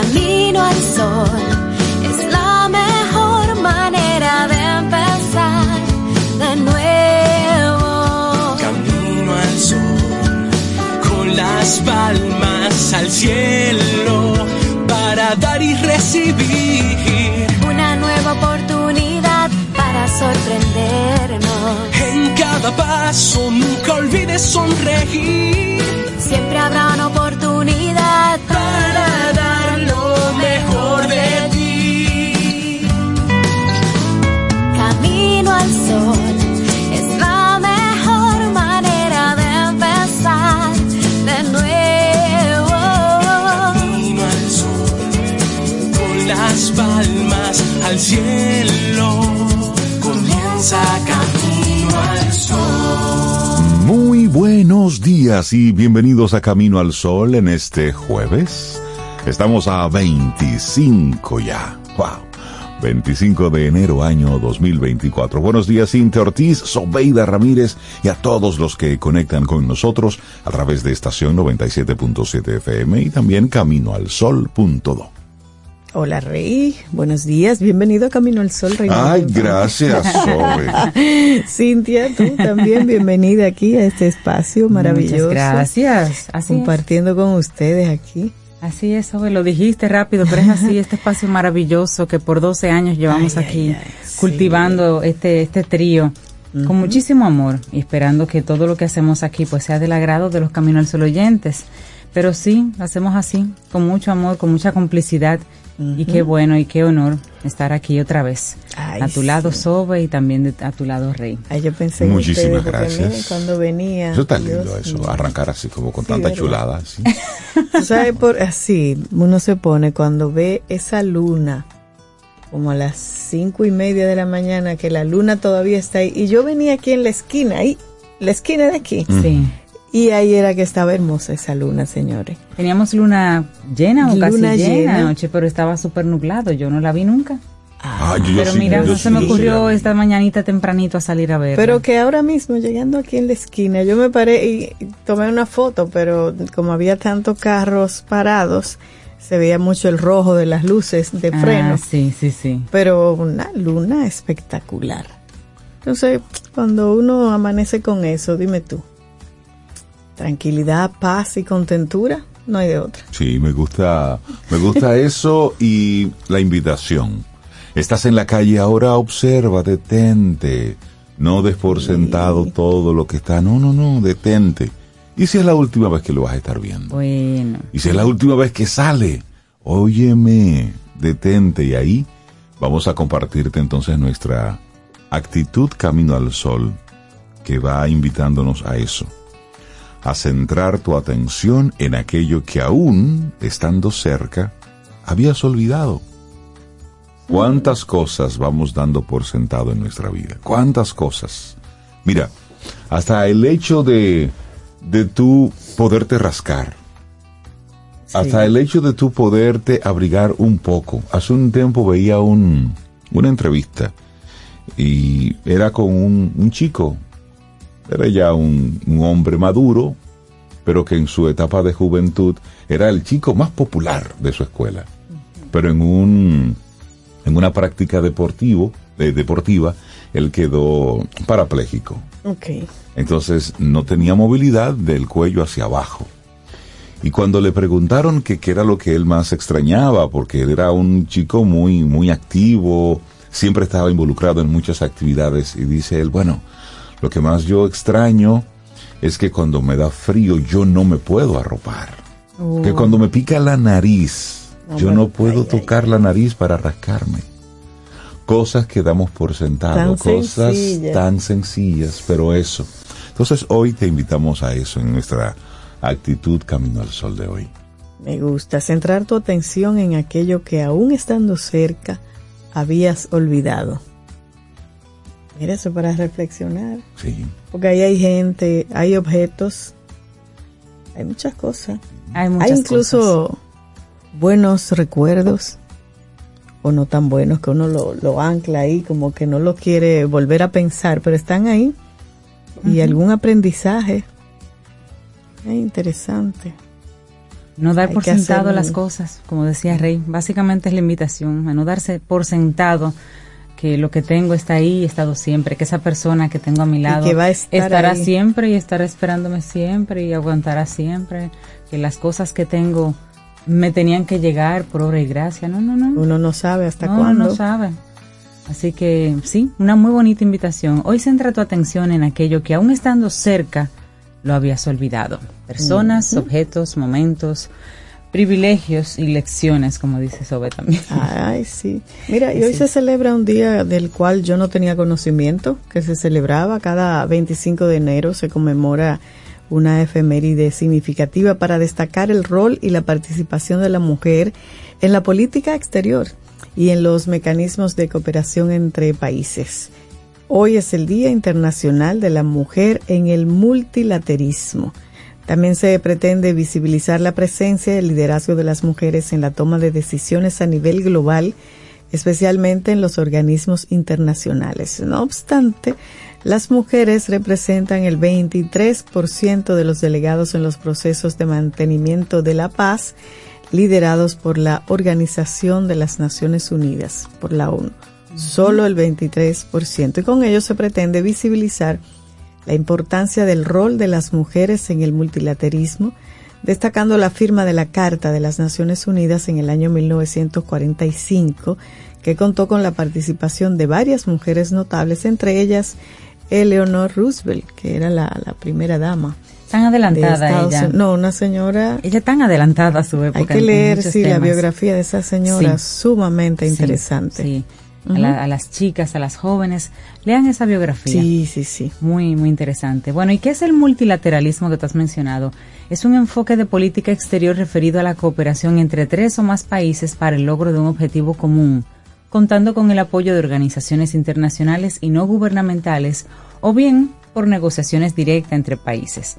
Camino al sol es la mejor manera de empezar de nuevo. Camino al sol, con las palmas al cielo, para dar y recibir. Una nueva oportunidad para sorprendernos. En cada paso nunca olvides sonreír. Siempre habrá una oportunidad para cielo, comienza camino al sol. Muy buenos días y bienvenidos a Camino al Sol en este jueves. Estamos a 25 ya. ¡Wow! 25 de enero año 2024. Buenos días, Cintia Ortiz, Sobeida Ramírez y a todos los que conectan con nosotros a través de estación 97.7 FM y también caminoalsol.do. Hola Rey, buenos días, bienvenido a Camino al Sol, Rey. Ay, gracias, Sobe. Cintia, tú también bienvenida aquí a este espacio maravilloso. Muchas gracias. Así compartiendo con ustedes aquí. Así es, Sobe, lo dijiste rápido, pero es así, este espacio maravilloso que por 12 años llevamos Ay, aquí ay, ay, cultivando este, este trío con muchísimo amor y esperando que todo lo que hacemos aquí pues sea del agrado de los Camino al Sol oyentes. Pero sí, lo hacemos así, con mucho amor, con mucha complicidad. Y qué bueno y qué honor estar aquí otra vez. Ay, a tu lado, sí. Sobe, y también de- a tu lado, Rey. Ay, yo pensé en Muchísimas porque gracias. cuando venía. Eso está Dios lindo, eso, mío. arrancar así como con Sí, tanta ¿verdad? chulada. así. Tú sabes, por así, uno se pone cuando ve esa luna, como a las cinco y media de la mañana, que la luna todavía está ahí. Y yo venía aquí en la esquina, ahí, la esquina de aquí. Sí. Y ahí era que estaba hermosa esa luna, señores. Teníamos luna llena o casi Luna llena, llena. anoche, pero estaba súper nublado. Yo no la vi nunca. Ah, yo- yo pero sí, mira, yo no sí, se me sí ocurrió esta mañanita tempranito a salir a ver. Pero que ahora mismo, llegando aquí en la esquina, yo me paré y tomé una foto, pero como había tantos carros parados, se veía mucho el rojo de las luces de freno. sí, sí, sí. Pero una luna espectacular. Entonces, cuando uno amanece con eso, dime tú, tranquilidad, paz y contentura, no hay de otra. Sí, me gusta, me gusta eso y la invitación. Estás en la calle ahora, observa, detente. No des por sentado todo lo que está. No, no, no, detente. ¿Y si es la última vez que lo vas a estar viendo? Bueno, Y si es la última vez que sale, óyeme, detente. Y ahí vamos a compartirte entonces nuestra actitud camino al sol, que va invitándonos a eso. A centrar tu atención en aquello que aún, estando cerca, habías olvidado. ¿Cuántas cosas vamos dando por sentado en nuestra vida? ¿Cuántas cosas? Mira, hasta el hecho de, de tú poderte rascar, hasta el hecho de tú poderte abrigar un poco. Hace un tiempo veía un, una entrevista y era con un, un chico, era ya un, un hombre maduro, pero que en su etapa de juventud era el chico más popular de su escuela. Pero en un en una práctica deportivo, de- deportiva, él quedó parapléjico. Ok. Entonces no tenía movilidad del cuello hacia abajo. Y cuando le preguntaron que qué era lo que él más extrañaba, porque él era un chico muy, muy activo, siempre estaba involucrado en muchas actividades, y dice él, bueno, lo que más yo extraño es que cuando me da frío yo no me puedo arropar. Que cuando me pica la nariz, yo Hombre, no puedo ay, ay, tocar la nariz para rascarme. Cosas que damos por sentado, Tan cosas sencillas. tan sencillas, pero eso. Entonces hoy te invitamos a eso en nuestra actitud Camino al Sol de hoy. Me gusta centrar tu atención en aquello que aún estando cerca habías olvidado. Mira eso para reflexionar, Sí. porque ahí hay gente, hay objetos, hay muchas cosas. hay muchas hay incluso cosas. buenos recuerdos o no tan buenos que uno lo, lo ancla ahí, como que no lo quiere volver a pensar, pero están ahí. Y algún aprendizaje. Es interesante. No dar Hay por sentado las cosas, como decía Rey. Básicamente es la invitación a no darse por sentado que lo que tengo está ahí, he estado siempre, que esa persona que tengo a mi lado que va a estar estará ahí. siempre y estará esperándome siempre y aguantará siempre, que las cosas que tengo me tenían que llegar por obra y gracia. No, no, no. Uno no sabe hasta no, cuándo. no sabe. Así que sí, una muy bonita invitación. Hoy centra tu atención en aquello que aún estando cerca lo habías olvidado. Personas, objetos, momentos, privilegios y lecciones, como dice Sobe también. Ay, sí. Mira, y hoy Sí. se celebra un día del cual yo no tenía conocimiento, que se celebraba cada 25 de enero, se conmemora una efeméride significativa para destacar el rol y la participación de la mujer en la política exterior y en los mecanismos de cooperación entre países. Hoy es el Día Internacional de la Mujer en el Multilaterismo. También se pretende visibilizar la presencia y el liderazgo de las mujeres en la toma de decisiones a nivel global, especialmente en los organismos internacionales. No obstante, las mujeres representan el 23% de los delegados en los procesos de mantenimiento de la paz liderados por la Organización de las Naciones Unidas, por la ONU. Solo el 23%. Y con ello se pretende visibilizar la importancia del rol de las mujeres en el multilaterismo, destacando la firma de la Carta de las Naciones Unidas en el año 1945, que contó con la participación de varias mujeres notables, entre ellas Eleanor Roosevelt, que era la, la primera dama Tan de adelantada ella. No, una señora Ella tan adelantada a su época. hay que leer, sí, la biografía de esa señora, Sí. sumamente Sí, interesante. Sí, A, la- a las chicas, a las jóvenes, lean esa biografía. sí, sí, sí. Muy, muy interesante. Bueno, ¿y qué es el multilateralismo que tú has mencionado? Es un enfoque de política exterior referido a la cooperación entre tres o más países para el logro de un objetivo común, contando con el apoyo de organizaciones internacionales y no gubernamentales, o bien por negociaciones directas entre países.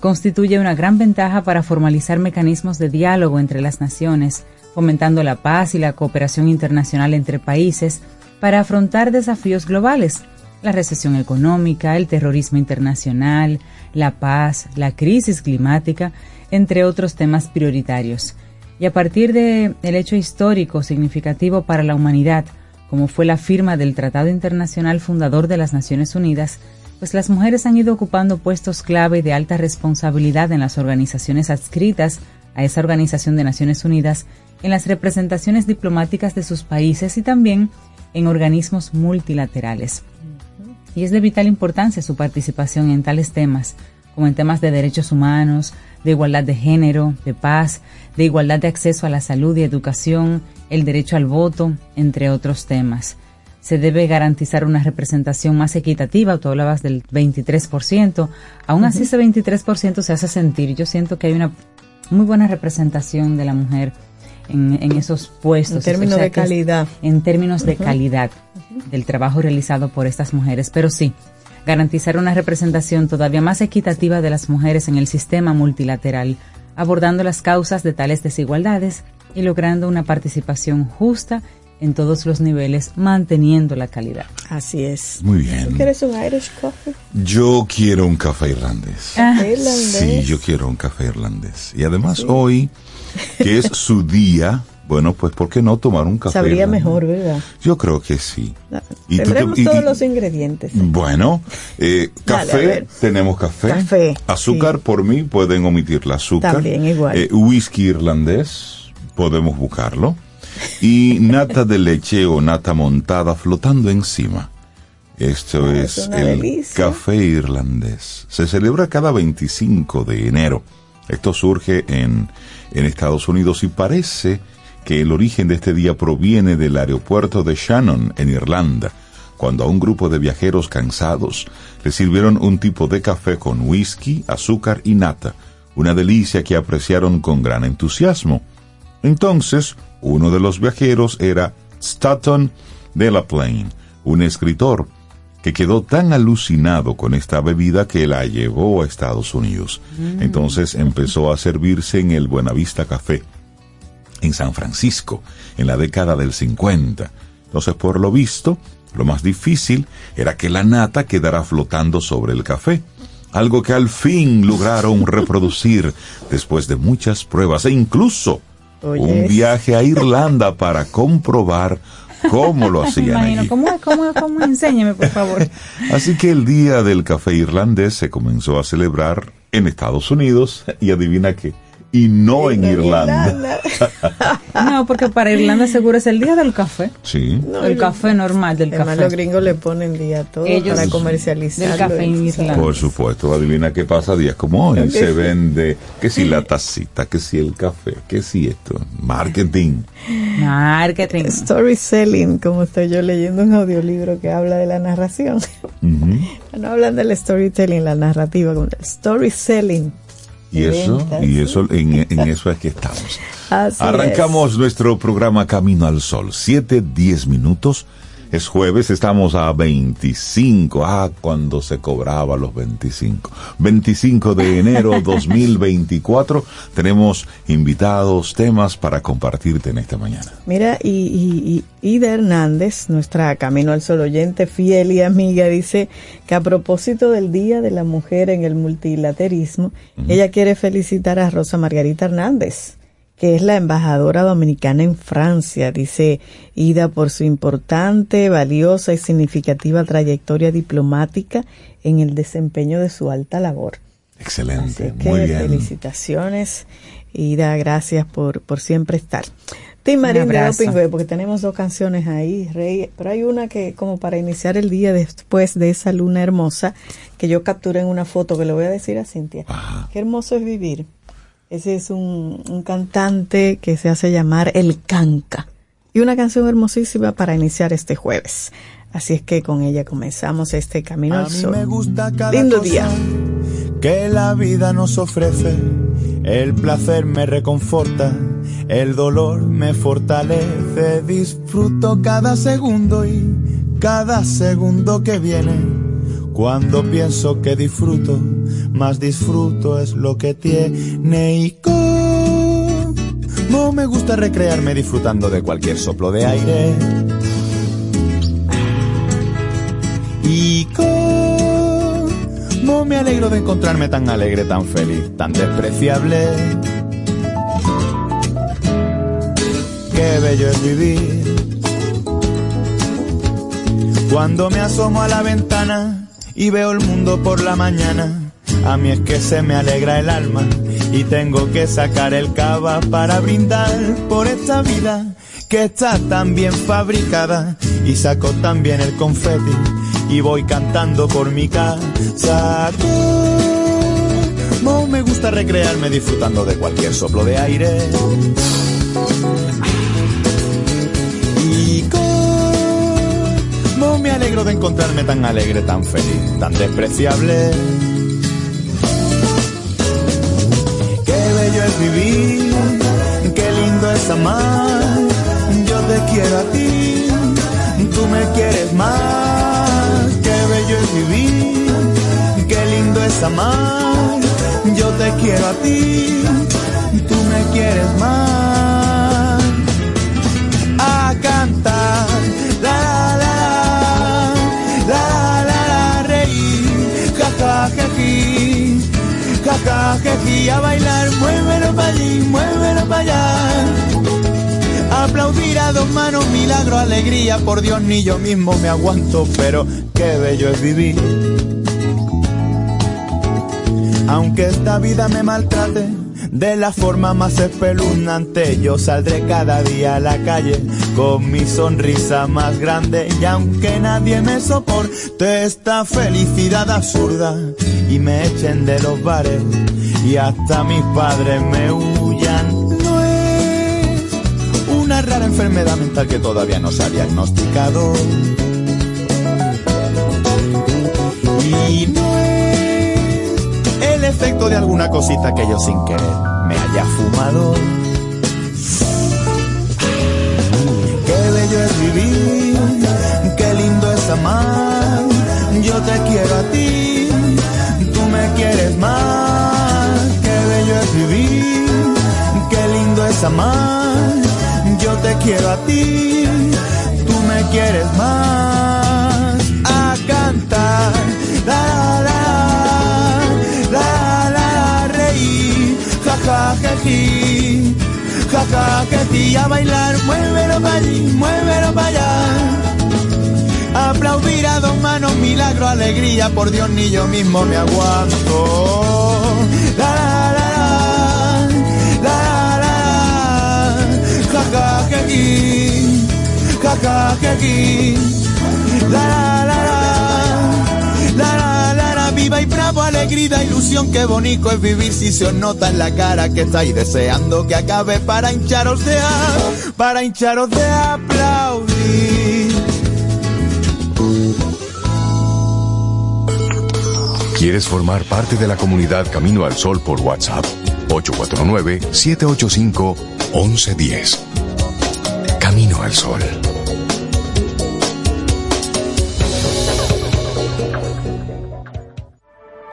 Constituye una gran ventaja para formalizar mecanismos de diálogo entre las naciones, fomentando la paz y la cooperación internacional entre países para afrontar desafíos globales, la recesión económica, el terrorismo internacional, la paz, la crisis climática, entre otros temas prioritarios. Y a partir de el hecho histórico significativo para la humanidad, como fue la firma del Tratado Internacional fundador de las Naciones Unidas, pues las mujeres han ido ocupando puestos clave de alta responsabilidad en las organizaciones adscritas a esa Organización de Naciones Unidas, en las representaciones diplomáticas de sus países y también en organismos multilaterales. Y es de vital importancia su participación en tales temas, como en temas de derechos humanos, de igualdad de género, de paz, de igualdad de acceso a la salud y educación, el derecho al voto, entre otros temas. Se debe garantizar una representación más equitativa, tú hablabas del 23%, aún así ese 23% se hace sentir, yo siento que hay una muy buena representación de la mujer en, en esos puestos. En términos o sea de calidad. en términos de calidad del trabajo realizado por estas mujeres, pero sí, garantizar una representación todavía más equitativa de las mujeres en el sistema multilateral, abordando las causas de tales desigualdades y logrando una participación justa en todos los niveles, manteniendo la calidad. Así es. Muy ¿Tú bien. quieres un Irish coffee? Yo quiero un café irlandés. Café irlandés. Sí, yo quiero un café irlandés. Y además hoy, que es su día, bueno, pues ¿por qué no tomar un café Sabría mejor, ¿verdad? Yo creo que sí. Y tú te- Tendremos y- todos y- los ingredientes. Bueno, eh, café, tenemos café. Café, Azúcar, sí. por mí, pueden omitir el azúcar. También, igual. Eh, whisky irlandés, podemos buscarlo. Y nata de leche o nata montada flotando encima. Esto Ah, es el delicia. café irlandés. Se celebra cada 25 de enero. Esto surge en, en Estados Unidos y parece que el origen de este día proviene del aeropuerto de Shannon, en Irlanda, cuando a un grupo de viajeros cansados le sirvieron un tipo de café con whisky, azúcar y nata, una delicia que apreciaron con gran entusiasmo. Entonces, uno de los viajeros era Stanton Delaplane, un escritor que quedó tan alucinado con esta bebida que la llevó a Estados Unidos. Entonces empezó a servirse en el Buenavista Café, en San Francisco, en la década del 50. Entonces, por lo visto, lo más difícil era que la nata quedara flotando sobre el café. algo que al fin lograron reproducir después de muchas pruebas e incluso Oye. un viaje a Irlanda para comprobar cómo lo hacían imagino. allí. ¿Cómo, cómo, cómo? Enséñeme, por favor. Así que el Día del Café Irlandés se comenzó a celebrar en Estados Unidos y adivina qué, y no en Irlanda. No, porque para Irlanda seguro es el día del café. Sí. No, el café normal del Además, café. los gringos le ponen día a todo Ellos- para comercializar. del café en Irlanda. Por supuesto, adivina qué pasa días como hoy. Se vende que si la tacita, que si el café, que si esto. Marketing. Marketing. Story selling, como estoy yo leyendo un audiolibro que habla de la narración. No hablan del storytelling, la narrativa, como del story selling. Y eso, y eso, en, en eso es que estamos. Así Arrancamos nuestro programa Camino al Sol. Siete, diez minutos. Es jueves, estamos a 25. Ah, cuando se cobraba los 25. 25 de enero 2024. Tenemos invitados, temas para compartirte en esta mañana. Mira, y, y, y Ida Hernández, nuestra Camino al Sol oyente fiel y amiga, dice que a propósito del Día de la Mujer en el Multilaterismo, ella quiere felicitar a Rosa Margarita Hernández, que es la embajadora dominicana en Francia, dice Ida, por su importante, valiosa y significativa trayectoria diplomática en el desempeño de su alta labor. Así Excelente, es que muy bien. felicitaciones Ida, gracias por, por siempre estar. Tim Marín de porque tenemos dos canciones ahí, Rey, pero hay una que como para iniciar el día después de esa luna hermosa, que yo capturé en una foto que le voy a decir a Cintia. Ajá. Qué hermoso es vivir. Ese es un, un cantante que se hace llamar El Canca. Y una canción hermosísima para iniciar este jueves. Así es que con ella comenzamos este camino A al mí sol. me gusta cada Lindo cosa día. que la vida nos ofrece. El placer me reconforta, el dolor me fortalece. Disfruto cada segundo y cada segundo que viene. Cuando pienso que disfruto, más disfruto es lo que tiene y como me gusta recrearme disfrutando de cualquier soplo de aire. Y cómo me alegro de encontrarme tan alegre, tan feliz, tan despreciable. Qué bello es vivir. Cuando me asomo a la ventana y veo el mundo por la mañana, a mí es que se me alegra el alma y tengo que sacar el cava para brindar por esta vida que está tan bien fabricada y saco también el confeti y voy cantando por mi casa. Como me gusta recrearme disfrutando de cualquier soplo de aire. Me alegro de encontrarme tan alegre, tan feliz, tan despreciable. Qué bello es vivir, qué lindo es amar. Yo te quiero a ti, tú me quieres más. Qué bello es vivir, qué lindo es amar. Yo te quiero a ti, tú me quieres más ji, a bailar, muévelo para allí, muévelo para allá. Aplaudir a dos manos, milagro, alegría, por Dios ni yo mismo me aguanto, pero qué bello es vivir. Aunque esta vida me maltrate de la forma más espeluznante, yo saldré cada día a la calle con mi sonrisa más grande. Y aunque nadie me soporte esta felicidad absurda y me echen de los bares y hasta mis padres me huyan, no es una rara enfermedad mental que todavía no se ha diagnosticado. Y no es el efecto de alguna cosita que yo sin querer me haya fumado. Qué bello es vivir, qué lindo es amar. Yo te quiero a ti, qué lindo es amar, yo te quiero a ti, tú me quieres más, a cantar, la la, la la, la reír, jaja, jeji, jaja, jeji, a bailar, muévelo para allí, muévelo para allá. Aplaudir a dos manos, milagro, alegría, por Dios ni yo mismo me aguanto. La la la la, la la la la, viva y bravo, alegría, ilusión, qué bonito es vivir si se os nota en la cara que estáis deseando que acabe para hincharos de para hincharos de aplaudir. ¿Quieres formar parte de la comunidad Camino al Sol por WhatsApp? 849-785-1110. Camino al Sol.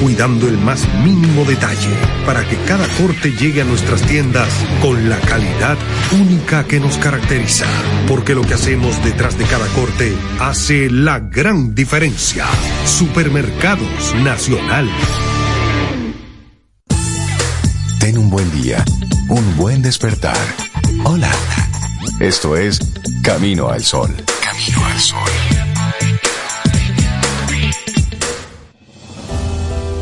cuidando el más mínimo detalle para que cada corte llegue a nuestras tiendas con la calidad única que nos caracteriza. Porque lo que hacemos detrás de cada corte hace la gran diferencia. Supermercados Nacional. Ten un buen día, un buen despertar. Hola. Esto es Camino al Sol. Camino al Sol.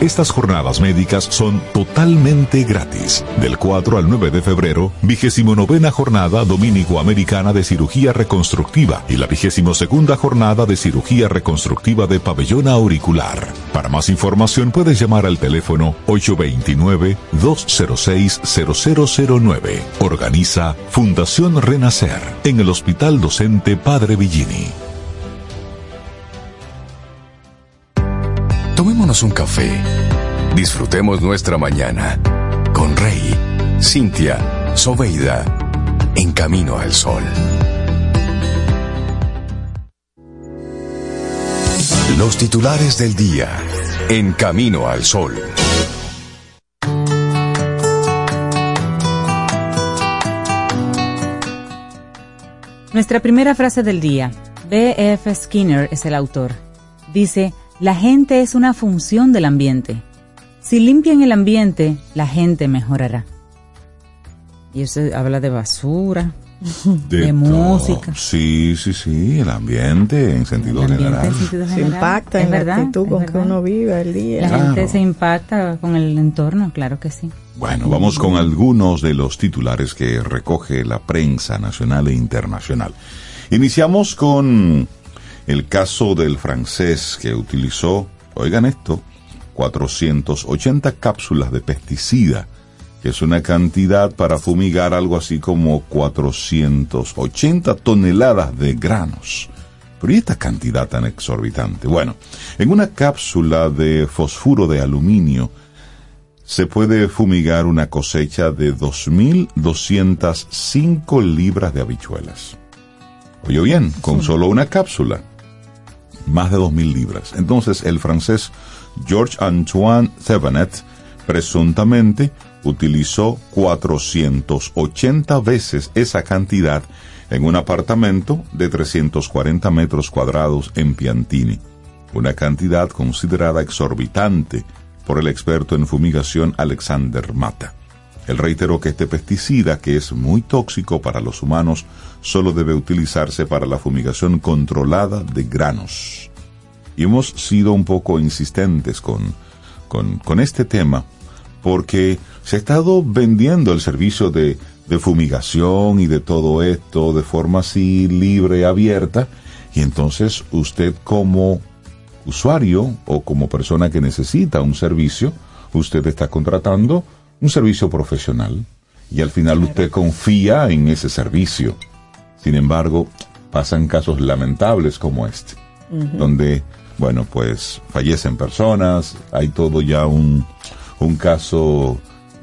Estas jornadas médicas son totalmente gratis. Del 4 al 9 de febrero, vigésimo novena jornada dominico-americana de cirugía reconstructiva y la vigésimo segunda jornada de cirugía reconstructiva de pabellón auricular. Para más información puedes llamar al teléfono 829-206-0009. Organiza Fundación Renacer en el Hospital Docente Padre Villini. Un café. Disfrutemos nuestra mañana con Rey, Cintia, Soveida, en camino al sol. Los titulares del día en camino al sol. Nuestra primera frase del día. B.F. Skinner es el autor. Dice, la gente es una función del ambiente. Si limpian el ambiente, la gente mejorará. Y eso habla de basura, de, música. Sí, sí, sí, el ambiente en sentido El ambiente general. en sentido Se impacta en la verdad, actitud es con que uno vive el día. La gente se impacta con el entorno, claro que sí. Bueno, vamos con algunos de los titulares que recoge la prensa nacional e internacional. Iniciamos con el caso del francés que utilizó, oigan esto, 480 cápsulas de pesticida, que es una cantidad para fumigar algo así como 480 toneladas de granos. Pero ¿y esta cantidad tan exorbitante? Bueno, en una cápsula de fosfuro de aluminio, se puede fumigar una cosecha de 2.205 libras de habichuelas. Oye bien, con solo una cápsula, más de 2.000 libras. Entonces el francés George Antoine Thevenet presuntamente utilizó 480 veces esa cantidad en un apartamento de 340 metros cuadrados en Piantini, una cantidad considerada exorbitante por el experto en fumigación Alexander Mata. Él reiteró que este pesticida, que es muy tóxico para los humanos, solo debe utilizarse para la fumigación controlada de granos. Y hemos sido un poco insistentes con, con, con este tema, porque se ha estado vendiendo el servicio de, de fumigación y de todo esto de forma así libre, abierta, y entonces usted como usuario o como persona que necesita un servicio, usted está contratando un servicio profesional y al final usted confía en ese servicio. Sin embargo, pasan casos lamentables como este, donde, bueno, pues fallecen personas, hay todo ya un, un caso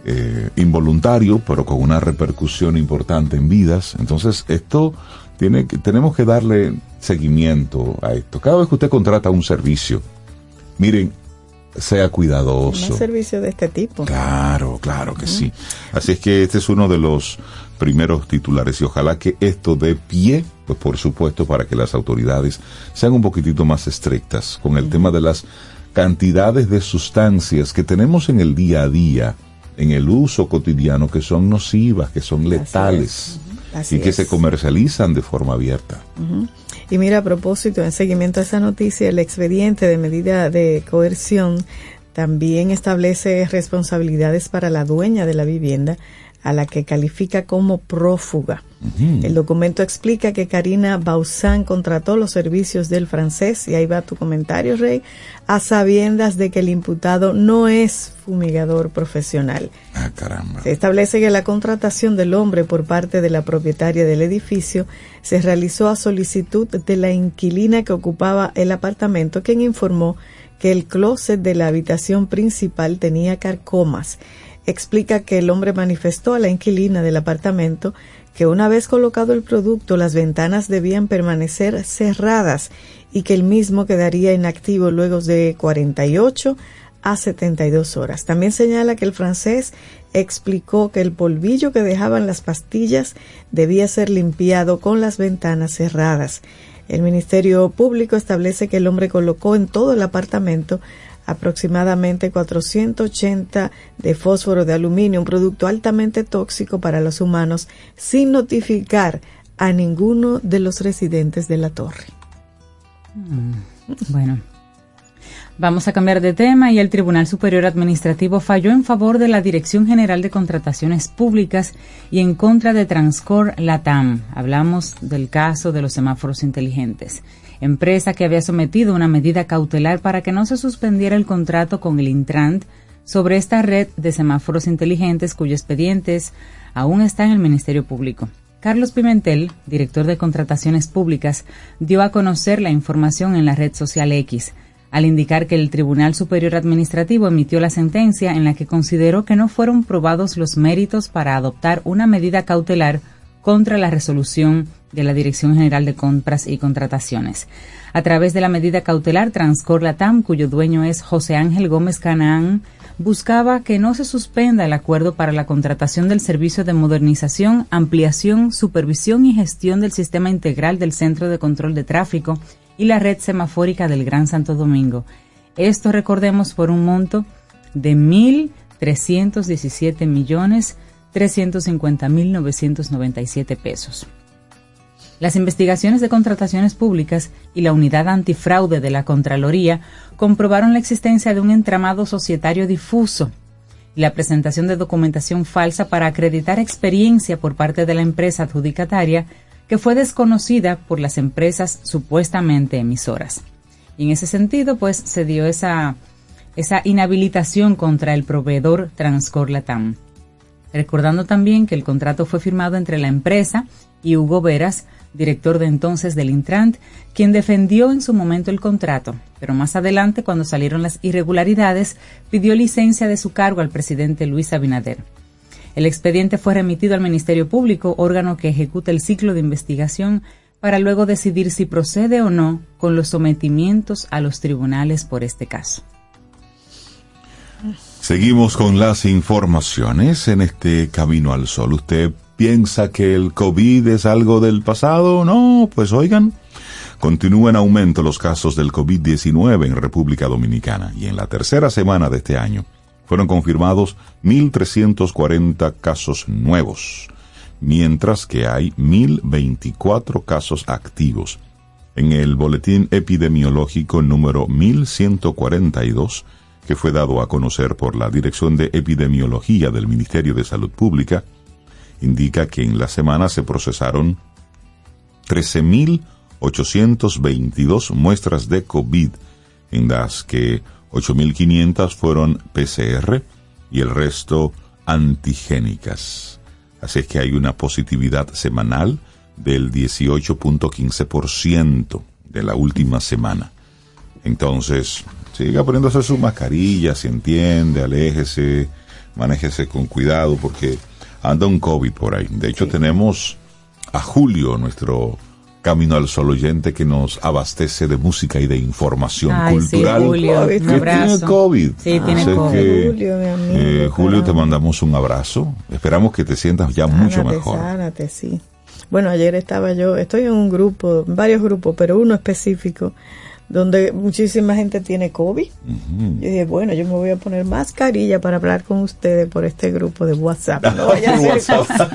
eh, involuntario, pero con una repercusión importante en vidas. Entonces, esto tiene que, tenemos que darle seguimiento a esto. Cada vez que usted contrata un servicio, miren, sea cuidadoso. Un servicio de este tipo. Claro, claro que sí. Así es que este es uno de los primeros titulares y ojalá que esto dé pie, pues por supuesto, para que las autoridades sean un poquitito más estrictas con el tema de las cantidades de sustancias que tenemos en el día a día, en el uso cotidiano, que son nocivas, que son letales y que se comercializan de forma abierta. Y mira, a propósito, en seguimiento a esa noticia, el expediente de medida de coerción también establece responsabilidades para la dueña de la vivienda a la que califica como prófuga. El documento explica que Karina Bauzán contrató los servicios del francés, y ahí va tu comentario, Rey, a sabiendas de que el imputado no es fumigador profesional. Ah, caramba. Se establece que la contratación del hombre por parte de la propietaria del edificio se realizó a solicitud de la inquilina que ocupaba el apartamento, quien informó que el closet de la habitación principal tenía carcomas explica que el hombre manifestó a la inquilina del apartamento que una vez colocado el producto las ventanas debían permanecer cerradas y que el mismo quedaría inactivo luego de 48 a 72 horas. También señala que el francés explicó que el polvillo que dejaban las pastillas debía ser limpiado con las ventanas cerradas. El Ministerio Público establece que el hombre colocó en todo el apartamento aproximadamente 480 de fósforo de aluminio, un producto altamente tóxico para los humanos, sin notificar a ninguno de los residentes de la torre. Mm, bueno. Vamos a cambiar de tema y el Tribunal Superior Administrativo falló en favor de la Dirección General de Contrataciones Públicas y en contra de Transcor Latam. Hablamos del caso de los semáforos inteligentes empresa que había sometido una medida cautelar para que no se suspendiera el contrato con el Intrant sobre esta red de semáforos inteligentes cuyos expedientes aún está en el Ministerio Público. Carlos Pimentel, director de Contrataciones Públicas, dio a conocer la información en la red social X, al indicar que el Tribunal Superior Administrativo emitió la sentencia en la que consideró que no fueron probados los méritos para adoptar una medida cautelar contra la resolución de la Dirección General de Compras y Contrataciones. A través de la medida cautelar Transcor Latam, cuyo dueño es José Ángel Gómez Canaán, buscaba que no se suspenda el acuerdo para la contratación del servicio de modernización, ampliación, supervisión y gestión del sistema integral del Centro de Control de Tráfico y la red semafórica del Gran Santo Domingo. Esto recordemos por un monto de 1.317 millones 350.997 pesos. Las investigaciones de contrataciones públicas y la unidad antifraude de la Contraloría comprobaron la existencia de un entramado societario difuso y la presentación de documentación falsa para acreditar experiencia por parte de la empresa adjudicataria que fue desconocida por las empresas supuestamente emisoras. Y en ese sentido, pues se dio esa, esa inhabilitación contra el proveedor Transcor Latam. Recordando también que el contrato fue firmado entre la empresa y Hugo Veras, director de entonces del Intrant, quien defendió en su momento el contrato, pero más adelante, cuando salieron las irregularidades, pidió licencia de su cargo al presidente Luis Abinader. El expediente fue remitido al Ministerio Público, órgano que ejecuta el ciclo de investigación, para luego decidir si procede o no con los sometimientos a los tribunales por este caso. Seguimos con las informaciones en este Camino al Sol. Usted piensa que el COVID es algo del pasado, no, pues oigan, continúan en aumento los casos del COVID-19 en República Dominicana y en la tercera semana de este año fueron confirmados 1.340 casos nuevos, mientras que hay 1.024 casos activos. En el boletín epidemiológico número 1142, que fue dado a conocer por la Dirección de Epidemiología del Ministerio de Salud Pública, indica que en la semana se procesaron 13.822 muestras de COVID, en las que 8.500 fueron PCR y el resto antigénicas. Así es que hay una positividad semanal del 18.15% de la última semana. Entonces, siga poniéndose su mascarilla, si entiende, aléjese, manéjese con cuidado porque anda un COVID por ahí. De hecho, tenemos a Julio, nuestro Camino al Sol oyente que nos abastece de música y de información Ay, sí, cultural. Julio, un que tiene abrazo. COVID. Sí, tiene COVID. que, Julio, mi amigo, eh, Julio, te mandamos un abrazo. Esperamos que te sientas ya mucho mejor. sánate, sí. Bueno, ayer estaba yo, estoy en un grupo, varios grupos, pero uno específico, donde muchísima gente tiene COVID. Ujú. Yo dije, bueno, yo me voy a poner mascarilla para hablar con ustedes por este grupo de WhatsApp. No vaya a hacer cosas.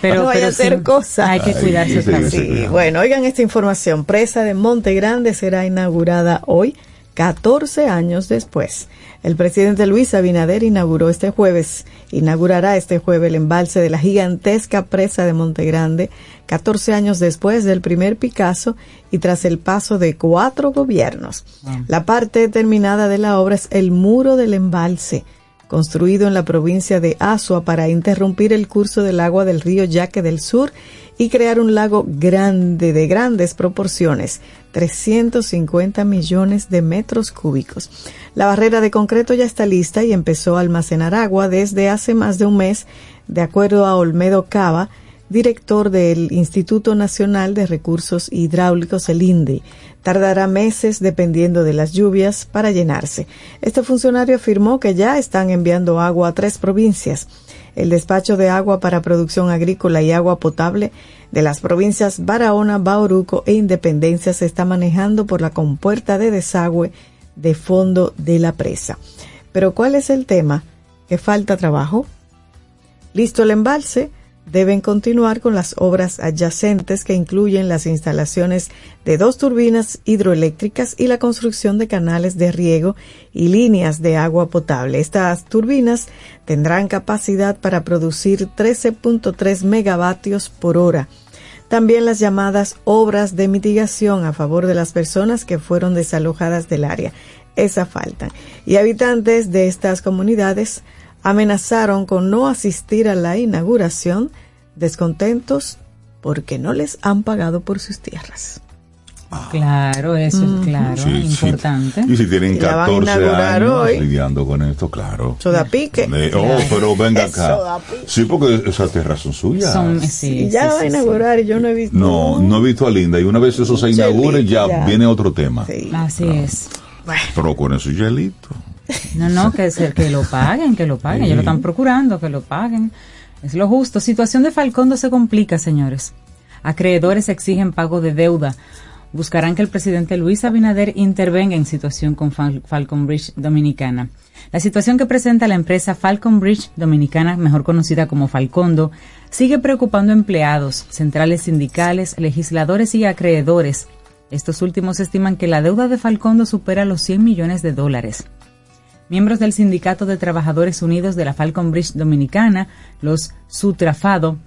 Pero, no vaya pero a hacer sí, cosas. Hay que Ay, cuidarse sí, también. sí. Sí, bueno, oigan esta información. Presa de Monte Grande será inaugurada hoy, 14 años después. El presidente Luis Abinader inauguró este jueves, inaugurará este jueves el embalse de la gigantesca presa de Monte Grande, 14 años después del primer Picasso y tras el paso de cuatro gobiernos. La parte terminada de la obra es el muro del embalse, construido en la provincia de Asua para interrumpir el curso del agua del río Yaque del Sur y crear un lago grande de grandes proporciones, 350 millones de metros cúbicos. La barrera de concreto ya está lista y empezó a almacenar agua desde hace más de un mes, de acuerdo a Olmedo Cava, director del Instituto Nacional de Recursos Hidráulicos, el INDE. Tardará meses dependiendo de las lluvias para llenarse. Este funcionario afirmó que ya están enviando agua a tres provincias. El despacho de agua para producción agrícola y agua potable de las provincias Barahona, Bauruco e Independencia se está manejando por la compuerta de desagüe de fondo de la presa. Pero ¿cuál es el tema? ¿Que falta trabajo? Listo el embalse, deben continuar con las obras adyacentes que incluyen las instalaciones de dos turbinas hidroeléctricas y la construcción de canales de riego y líneas de agua potable. Estas turbinas tendrán capacidad para producir 13.3 megavatios por hora. También las llamadas obras de mitigación a favor de las personas que fueron desalojadas del área. Esa faltan. Y habitantes de estas comunidades amenazaron con no asistir a la inauguración, descontentos porque no les han pagado por sus tierras. Claro, eso es claro, Sí, sí. importante. Y si tienen Y la van a 14 inaugurar años hoy. lidiando con esto, claro. Eso da pique. Eh, oh, pero venga Eso da acá. pique. Sí, porque esas tierras son suyas. Son, sí, ya sí, va a sí, sí. inaugurar y yo no he visto. No, no he visto a Linda. Y una vez eso se inaugure, ya, ya. viene otro tema. Sí. Así es. Bueno, Pero con eso hielito. No, no, que, se- que lo paguen, que lo paguen. Ellos lo están procurando, que lo paguen. Es lo justo. Situación de Falcondo se complica, señores. Acreedores exigen pago de deuda. Buscarán que el presidente Luis Abinader intervenga en situación con Fal- Falcon Bridge Dominicana. La situación que presenta la empresa Falcon Bridge Dominicana, mejor conocida como Falcondo, sigue preocupando a empleados, centrales sindicales, legisladores y acreedores. Estos últimos estiman que la deuda de Falcondo supera los 100 millones de dólares. Miembros del Sindicato de Trabajadores Unidos de la Falcon Bridge Dominicana, los Sutrafado,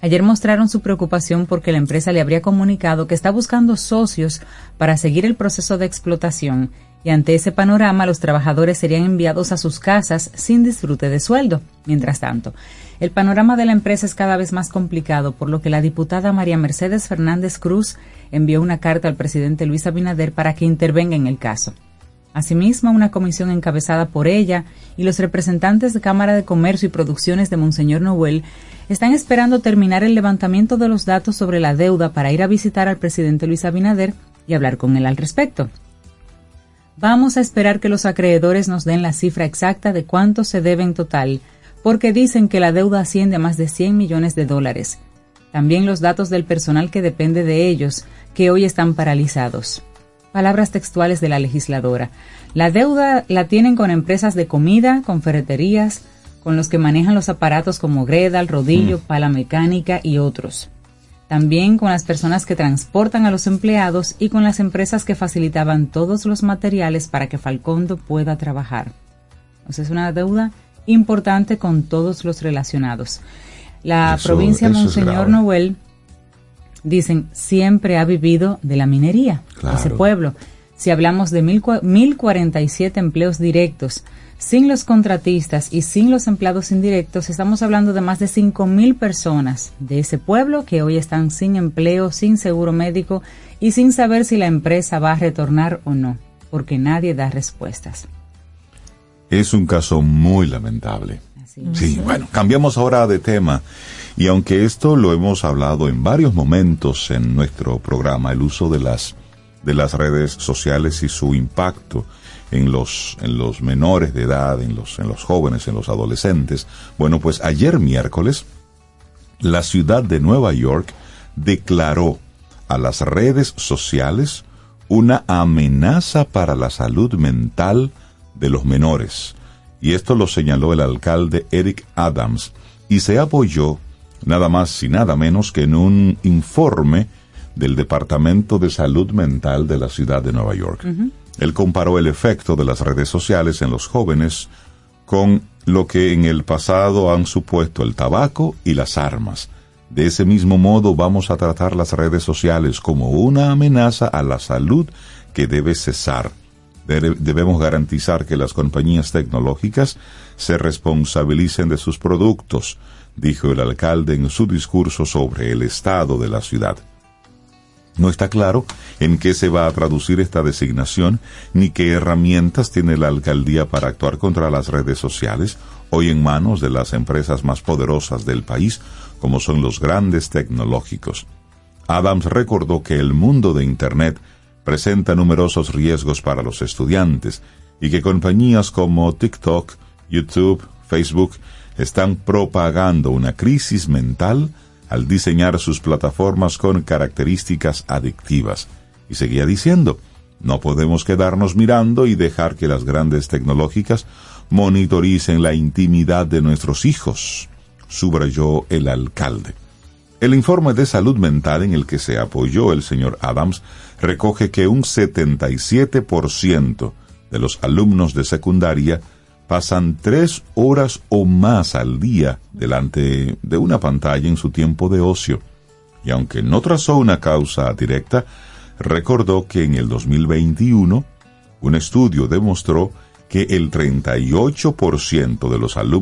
ayer mostraron su preocupación porque la empresa le habría comunicado que está buscando socios para seguir el proceso de explotación y ante ese panorama los trabajadores serían enviados a sus casas sin disfrute de sueldo. Mientras tanto, el panorama de la empresa es cada vez más complicado, por lo que la diputada María Mercedes Fernández Cruz envió una carta al presidente Luis Abinader para que intervenga en el caso. Asimismo, una comisión encabezada por ella y los representantes de Cámara de Comercio y Producciones de Monseñor Noel están esperando terminar el levantamiento de los datos sobre la deuda para ir a visitar al presidente Luis Abinader y hablar con él al respecto. Vamos a esperar que los acreedores nos den la cifra exacta de cuánto se debe en total, porque dicen que la deuda asciende a más de 100 millones de dólares. También los datos del personal que depende de ellos, que hoy están paralizados. Palabras textuales de la legisladora. La deuda la tienen con empresas de comida, con ferreterías, con los que manejan los aparatos como Gredal, Rodillo, Pala Mecánica y otros. También con las personas que transportan a los empleados y con las empresas que facilitaban todos los materiales para que Falcondo pueda trabajar. Es una deuda importante con todos los relacionados. La Eso- provincia Monseñor. Noel, dicen, siempre ha vivido de la minería, Claro. ese pueblo. Si hablamos de 1.047 empleos directos, sin los contratistas y sin los empleados indirectos, estamos hablando de más de 5.000 personas de ese pueblo que hoy están sin empleo, sin seguro médico y sin saber si la empresa va a retornar o no, porque nadie da respuestas. Es un caso muy lamentable. Sí, bueno, cambiamos ahora de tema. Y aunque esto lo hemos hablado en varios momentos en nuestro programa, el uso de las, de las redes sociales y su impacto en los, en los menores de edad, en los, en los jóvenes, en los adolescentes. Bueno, pues ayer miércoles, la ciudad de Nueva York declaró a las redes sociales una amenaza para la salud mental de los menores. Y esto lo señaló el alcalde Eric Adams y se apoyó nada más y nada menos que en un informe del Departamento de Salud Mental de la ciudad de Nueva York. Él comparó el efecto de las redes sociales en los jóvenes con lo que en el pasado han supuesto el tabaco y las armas. De ese mismo modo vamos a tratar las redes sociales como una amenaza a la salud que debe cesar. Debemos garantizar que las compañías tecnológicas se responsabilicen de sus productos, dijo el alcalde en su discurso sobre el estado de la ciudad. No está claro en qué se va a traducir esta designación ni qué herramientas tiene la alcaldía para actuar contra las redes sociales, hoy en manos de las empresas más poderosas del país, como son los grandes tecnológicos. Adams recordó que el mundo de Internet presenta numerosos riesgos para los estudiantes y que compañías como TikTok, YouTube, Facebook están propagando una crisis mental al diseñar sus plataformas con características adictivas. Y seguía diciendo, no podemos quedarnos mirando y dejar que las grandes tecnológicas monitoricen la intimidad de nuestros hijos, subrayó el alcalde. El informe de salud mental en el que se apoyó el señor Adams recoge que un 77% de los alumnos de secundaria pasan tres horas o más al día delante de una pantalla en su tiempo de ocio. Y aunque no trazó una causa directa, recordó que en el 2021 un estudio demostró que el 38% de los alumnos